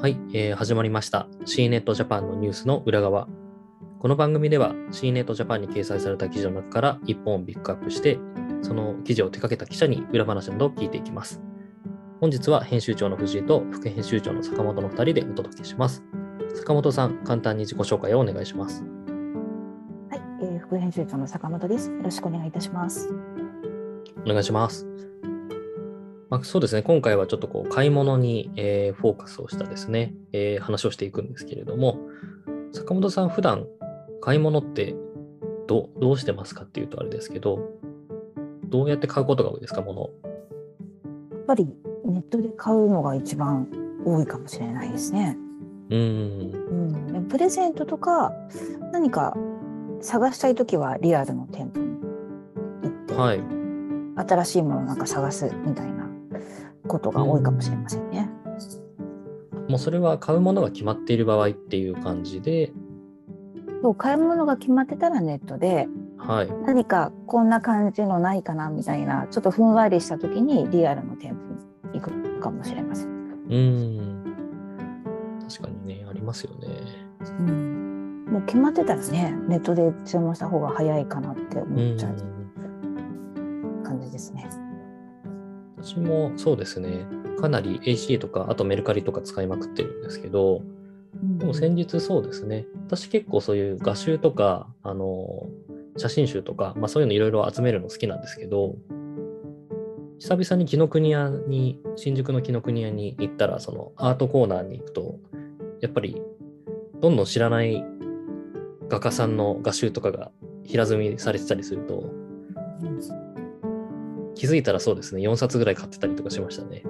はい、えー始まりました C ネットジャパンのニュースの裏側。この番組では C ネットジャパンに掲載された記事の中から1本をピックアップして、その記事を手掛けた記者に裏話などを聞いていきます。本日は編集長の藤井と副編集長の坂本の2人でお届けします。坂本さん、簡単に自己紹介をお願いします。はい、えー副編集長の坂本です。よろしくお願いいたします。お願いします。まあ、そうですね、今回はちょっとこう買い物に、えーフォーカスをしたですね、えー話をしていくんですけれども、坂本さん、普段買い物ってどどうしてますかっていうとあれですけど、どうやって買うことが多いですか、物を？やっぱりネットで買うのが一番多いかもしれないですね。うーん、うん、でプレゼントとか何か探したいときはリアルの店舗に行って、はい。新しいものをなんか探すみたいなことが多いかもしれませんね。もうそれは買うものが決まっている場合っていう感じで、そう買い物が決まってたらネットではい。何かこんな感じのないかなみたいなちょっとふんわりした時にリアルの店舗に行くかもしれません。うーん。確かにね、ありますよね。うん、もう決まってたらねネットで注文した方が早いかなってう思っちゃう。感じですね。私もそうですね、かなり AC とか、あとメルカリとか使いまくってるんですけど、でも先日そうですね、私結構そういう画集とか、あの、写真集とか、まあそういうのいろいろ集めるの好きなんですけど、久々に紀ノ国屋に、新宿の紀ノ国屋に行ったら、そのアートコーナーに行くと、やっぱり、どんどん知らない画家さんの画集とかが平積みされてたりすると、気づいたらそうですね、4冊ぐらい買ってたりとかしましたね。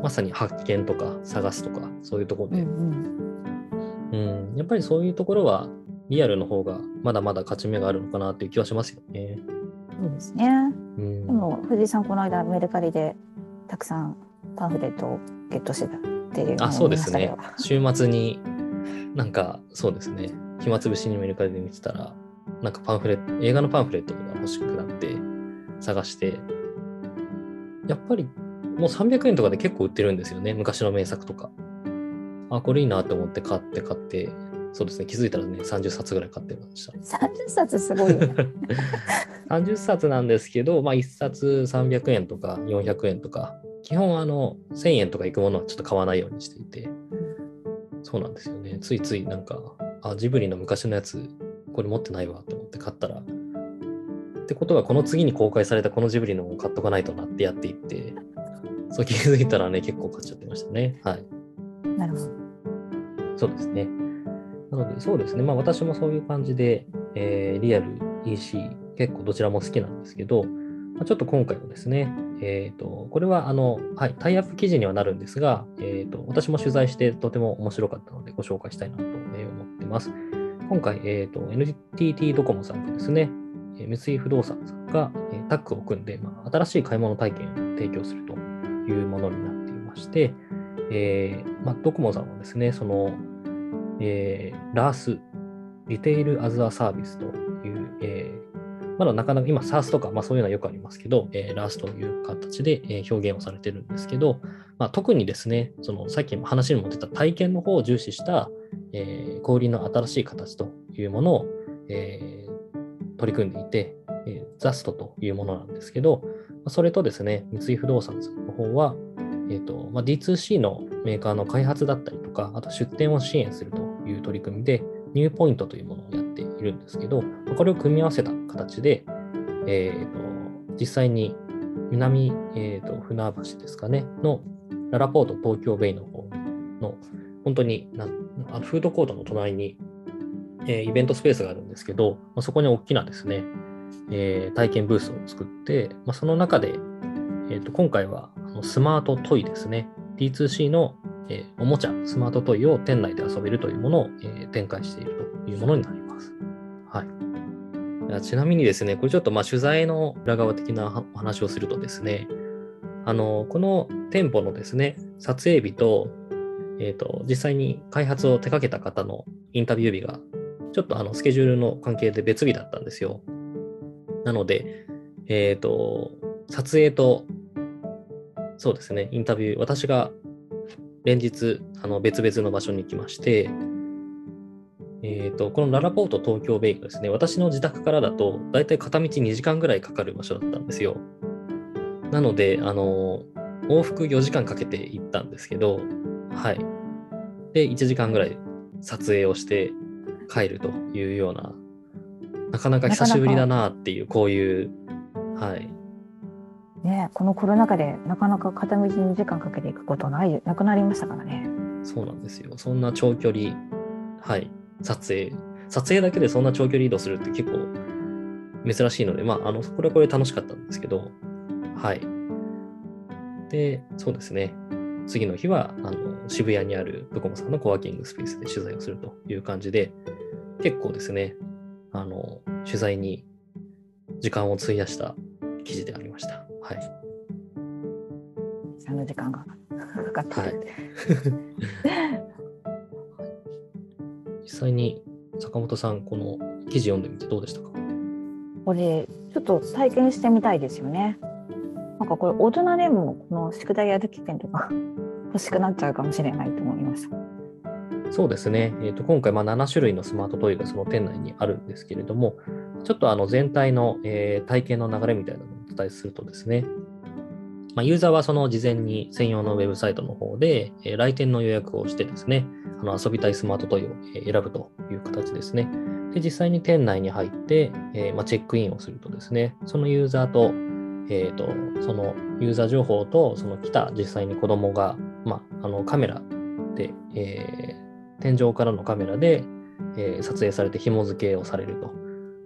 まさに発見とか探すとか、そういうところで。うんうん、やっぱりそういうところは、リアルの方がまだまだ勝ち目があるのかなっていう気はしますよね。うん、そうですね。うんで、も藤井さんこの間メルカリでたくさんパンフレットをゲットしてたっていうあ、そうですね。週末に、なんか、そうですね。暇つぶしにメルカリで見てたら、なんかパンフレット、映画のパンフレットが欲しくなって、探して、やっぱりもう300円とかで結構売ってるんですよね。昔の名作とか。あ、これいいなと思って買って買って、そうですね。気づいたらね、30冊ぐらい買ってました。した30冊すごいよね。30冊なんですけど、まあ、1冊300円とか400円とか、基本あの1000円とかいくものはちょっと買わないようにしていて、そうなんですよね。ついついなんか、あ、ジブリの昔のやつ、これ持ってないわと思って買ったら、ってことはこの次に公開されたこのジブリのを買っとかないとなってやっていって、そう気づいたらね、結構買っちゃってましたね。はい。なるほど。そうですね。なので、そうですね。まあ私もそういう感じで、えーリアル、EC、結構どちらも好きなんですけど、まあ、ちょっと今回はですね、えっ、と、これはあの、はい、タイアップ記事にはなるんですが、えっ、と、私も取材してとても面白かったのでご紹介したいなとえー思ってます。今回、えっ、と、NTT ドコモさんとですね、えー三井不動産が、タッグを組んで、まあ、新しい買い物体験を提供するというものになっていまして、えーまあ、ドコモさんはですね、その、えー、ラース、リテイルアズアサービスという、えーまだなかなか今 SARS とか、まあ、そういうのはよくありますけど、えー、ラースという形で、え表現をされてるんですけど、まあ、特にですね、そのさっき話にも出た体験の方を重視した、えー、小売りの新しい形というものを、えー取り組んでいて、えー、ザストというものなんですけど、それとですね、三井不動産の方は、えーとまあ、D2C のメーカーの開発だったりとか、あと出店を支援するという取り組みで、ニューポイントというものをやっているんですけど、これを組み合わせた形で、えーと実際に南、えーと船橋ですかね、のララポート東京ベイの方の、本当になあフードコートの隣に、えーイベントスペースがあるんですけど、まあ、そこに大きなですね、えー体験ブースを作って、まあ、その中で、えーと今回はスマートトイですね、D2C の、えーおもちゃ、スマートトイを店内で遊べるというものを、えー展開しているというものになります。はい。いちなみにですね、これちょっとまあ取材の裏側的なお話をするとですね、あの、この店舗のですね、撮影日と、えっ、と、実際に開発を手掛けた方のインタビュー日が、ちょっとあの、スケジュールの関係で別日だったんですよ。なので、えっ、と、撮影と、そうですね、インタビュー、私が連日あの別々の場所に行きまして、えー、とこのララポート東京ベイがですね、私の自宅からだと大体片道2時間ぐらいかかる場所だったんですよ。なので、あの往復4時間かけて行ったんですけど、はい。で、1時間ぐらい撮影をして帰るというような、なかなか久しぶりだなっていう、こういう、はい。ね、このコロナ禍でなかなか片道2時間かけていくことないなくなりましたからね。そうなんですよ。そんな長距離、はい、撮影。撮影だけでそんな長距離移動するって結構珍しいので、まあ、あの、これはこれ楽しかったんですけど、はい。で、そうですね。次の日は、あの、渋谷にあるドコモさんのコワーキングスペースで取材をするという感じで、結構ですね、あの、取材に時間を費やした記事でありました。はい。その時間がかかってる。実際に坂本さん、この記事読んでみてどうでしたか？これちょっと体験してみたいですよね。なんかこれ大人でもこの宿題やる機会とか欲しくなっちゃうかもしれないと思いました。そうですね、えー、と今回、ま、7種類のスマートトイがその店内にあるんですけれども、ちょっとあの全体の、えー体験の流れみたいなのをお伝えするとですね、まあ、ユーザーはその事前に専用のウェブサイトの方で、えー来店の予約をしてですね、あの遊びたいスマートトイを選ぶという形ですね。で、実際に店内に入って、えーまあ、チェックインをするとですね、そのユーザーと、えーと、そのユーザー情報と、その来た実際に子供が、まあ、あのカメラで、えー天井からのカメラで、えー撮影されて紐付けをされると。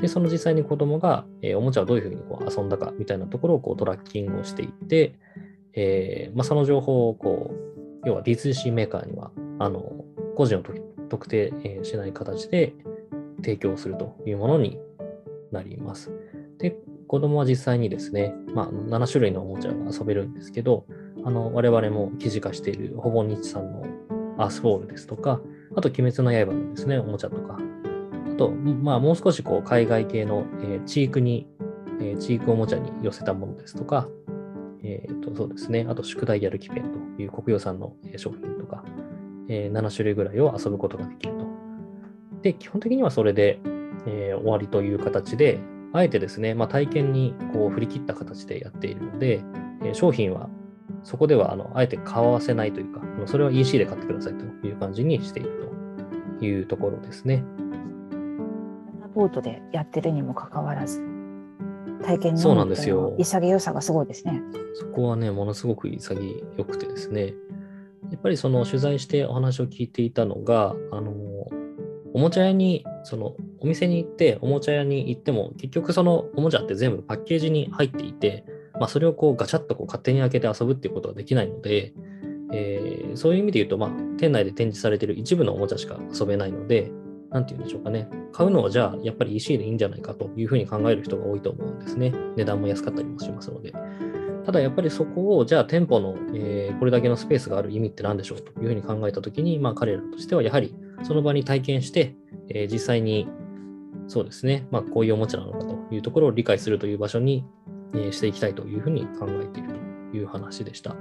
で、その実際に子供が、えーおもちゃをどういうふうにこう遊んだかみたいなところをこうトラッキングをしていって、えーまあ、その情報をこう、要は D2C メーカーには、あの、個人を特定えしない形で提供するというものになります。で、子供は実際にですね、まあ、7種類のおもちゃが遊べるんですけど、あの、我々も記事化しているほぼ日さんのアースボールですとか、あと、鬼滅の刃のですね、おもちゃとか、あと、まあ、もう少しこう海外系の、えーチークに、えーチークおもちゃに寄せたものですとか、えーとそうですね、あと、宿題やる気ペンという国用産の商品とか、えー7種類ぐらいを遊ぶことができると。で、基本的にはそれで、えー終わりという形で、あえてですね、まあ、体験にこう振り切った形でやっているので、えー商品はそこではあのあえて買わせないというか、それは EC で買ってくださいという感じにしているというところですね。ラポートでやってるにもかかわらず体験そうなんですよ潔さがすごいですね。そこはね、ものすごく潔くてですね、やっぱりその取材してお話を聞いていたのが、あの、おもちゃ屋に、そのお店に行って、おもちゃ屋に行っても、結局そのおもちゃって全部パッケージに入っていて、まあ、それをこうガチャッとこう勝手に開けて遊ぶっていうことができないので、えーそういう意味で言うと、まあ、店内で展示されている一部のおもちゃしか遊べないので、なんて言うんでしょうかね。買うのはじゃあ、やっぱり EC でいいんじゃないかというふうに考える人が多いと思うんですね。値段も安かったりもしますので。ただやっぱりそこを、じゃあ店舗の、えーこれだけのスペースがある意味って何でしょうというふうに考えたときに、まあ彼らとしてはやはりその場に体験して、えー実際にそうですね、まあこういうおもちゃなのかというところを理解するという場所に、していきたいというふうに考えているという話でした。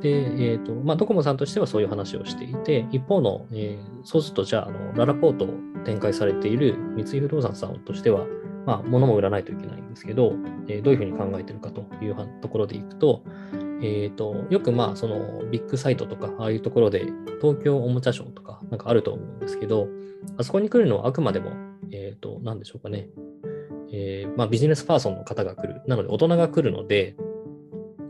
で、えっ、と、まあドコモさんとしてはそういう話をしていて、一方の、えーそうするとじゃあ、あのララポートを展開されている三井不動産さんとしては、まあ、物も売らないといけないんですけど、えーどういうふうに考えてるかというところでいくと、えーと、よくまあ、そのビッグサイトとか、ああいうところで、東京おもちゃショーとか、なんかあると思うんですけど、あそこに来るのはあくまでも、えっ、と、なんでしょうかね、えーまあ、ビジネスパーソンの方が来る。なので、大人が来るので、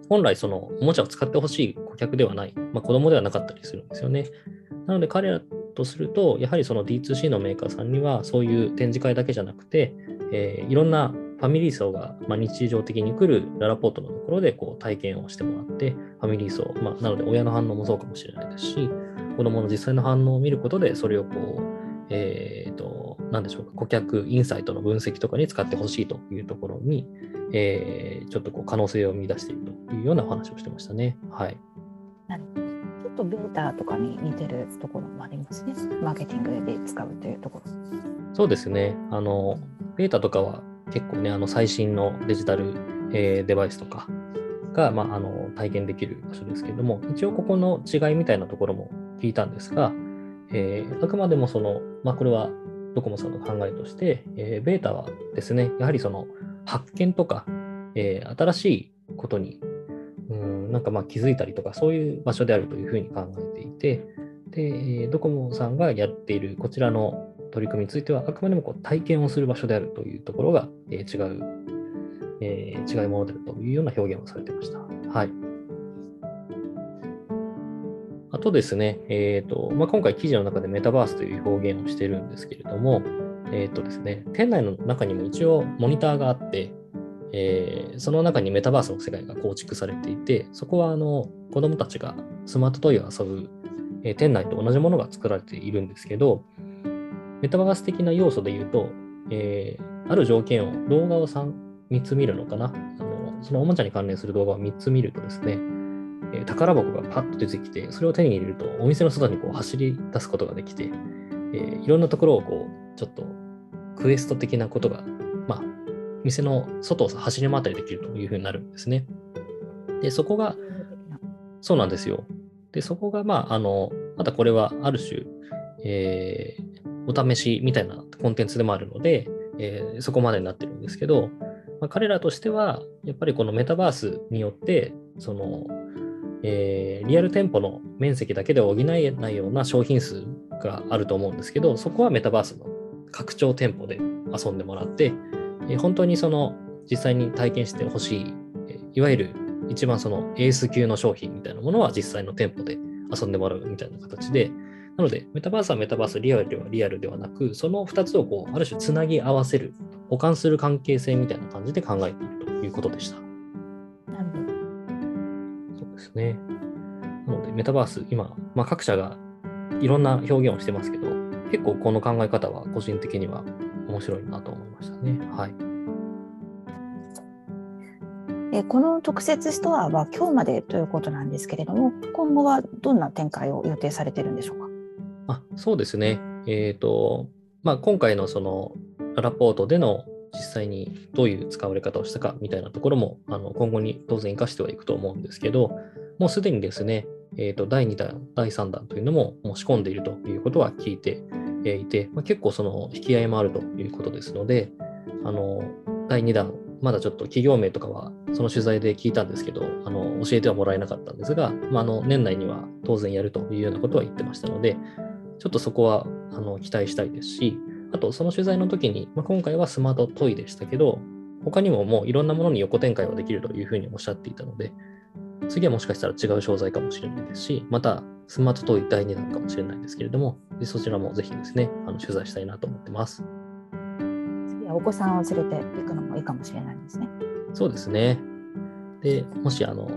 本来そのおもちゃを使ってほしい顧客ではない、まあ、子供ではなかったりするんですよね。なので彼らとすると、やはりその D2C のメーカーさんには、そういう展示会だけじゃなくて、えーいろんなファミリー層が、まあ、日常的に来るララポートのところでこう体験をしてもらって、ファミリー層、まあ、なので親の反応もそうかもしれないですし、子供の実際の反応を見ることで、それをこう、えーと、なんでしょうか、顧客インサイトの分析とかに使ってほしいというところに、えーちょっとこう可能性を見出しているというようなお話をしてましたね。はい。ちょっとベータとかに似てるところもありますね。マーケティングで使うというところ。そうですね。あの、ベータとかは結構ね、あの最新のデジタル、えーデバイスとかが、まあ、あの体験できる場所ですけれども、一応ここの違いみたいなところも聞いたんですが、えー、あくまでもその、まあ、これはドコモさんの考えとして、えーベータはですね、やはりその発見とか、えー新しいことに、うん、なんかまあ気づいたりとか、そういう場所であるというふうに考えていて、で、ドコモさんがやっているこちらの取り組みについては、あくまでもこう体験をする場所であるというところが、えー違う、えー違いものであるというような表現をされていました。はい。あとですね、えーとまあ、今回記事の中でメタバースという表現をしてるんですけれども、えーとですね、店内の中にも一応モニターがあって、えーその中にメタバースの世界が構築されていて、そこはあの子どもたちがスマートトイを遊ぶ、えー店内と同じものが作られているんですけど、メタバース的な要素で言うと、えーある条件を動画を 3, 3つ見るのかな？あの、そのおもちゃに関連する動画を3つ見るとですね、え宝箱がパッと出てきて、それを手に入れると、お店の外にこう走り出すことができて、えーいろんなところをこう、ちょっとクエスト的なことが、まあ、店の外を走り回ったりできるというふうになるんですね。で、そこが、そうなんですよ。で、そこが、まあ、あの、またこれはある種、えーお試しみたいなコンテンツでもあるので、えーそこまでになってるんですけど、まあ、彼らとしては、やっぱりこのメタバースによって、その、えーリアル店舗の面積だけで補えないような商品数があると思うんですけど、そこはメタバースの拡張店舗で遊んでもらって、えー本当にその実際に体験してほしい、えいわゆる一番そのエース級の商品みたいなものは実際の店舗で遊んでもらうみたいな形で、なので、メタバースはメタバース、リアルではリアルではなく、その2つをこうある種つなぎ合わせる、補完する関係性みたいな感じで考えているということでした。ですね。なので、メタバース、今、まあ、各社がいろんな表現をしてますけど、結構この考え方は個人的には面白いなと思いましたね。はい。えーこの特設ストアは今日までということなんですけれども、今後はどんな展開を予定されてるんでしょうか？あそうですね。えっ、と、まあ、今回のそのラポートでの実際にどういう使われ方をしたかみたいなところもあの今後に当然活かしてはいくと思うんですけど、もうすでにですね、えー、と第2弾、第3弾というのも申し込んでいるということは聞いていて、まあ、結構その引き合いもあるということですので、あの第2弾、まだちょっと企業名とかはその取材で聞いたんですけど、あの教えてはもらえなかったんですが、まあ、あの年内には当然やるというようなことは言ってましたので、ちょっとそこはあの期待したいですし、あとその取材の時に、まあ、今回はスマートトイでしたけど、他にももういろんなものに横展開はできるというふうにおっしゃっていたので、次はもしかしたら違う商材かもしれないですし、またスマートトイ第2弾かもしれないですけれども、でそちらもぜひですね、あの取材したいなと思ってます。次はお子さんを連れて行くのもいいかもしれないですね。そうですね。で、もしあの、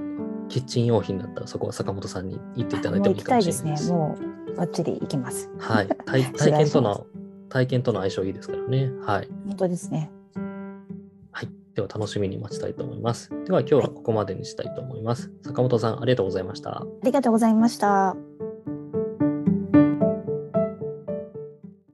キッチン用品だったらそこは坂本さんに行っていただいてもいいかもしれないで。たいですね。す。もうバッチリ行きます。はい。体 体験との、体験との相性いいですからね。はい。本当ですね。はい。では楽しみに待ちたいと思います。では今日はここまでにしたいと思います。坂本さん、ありがとうございました。ありがとうございました。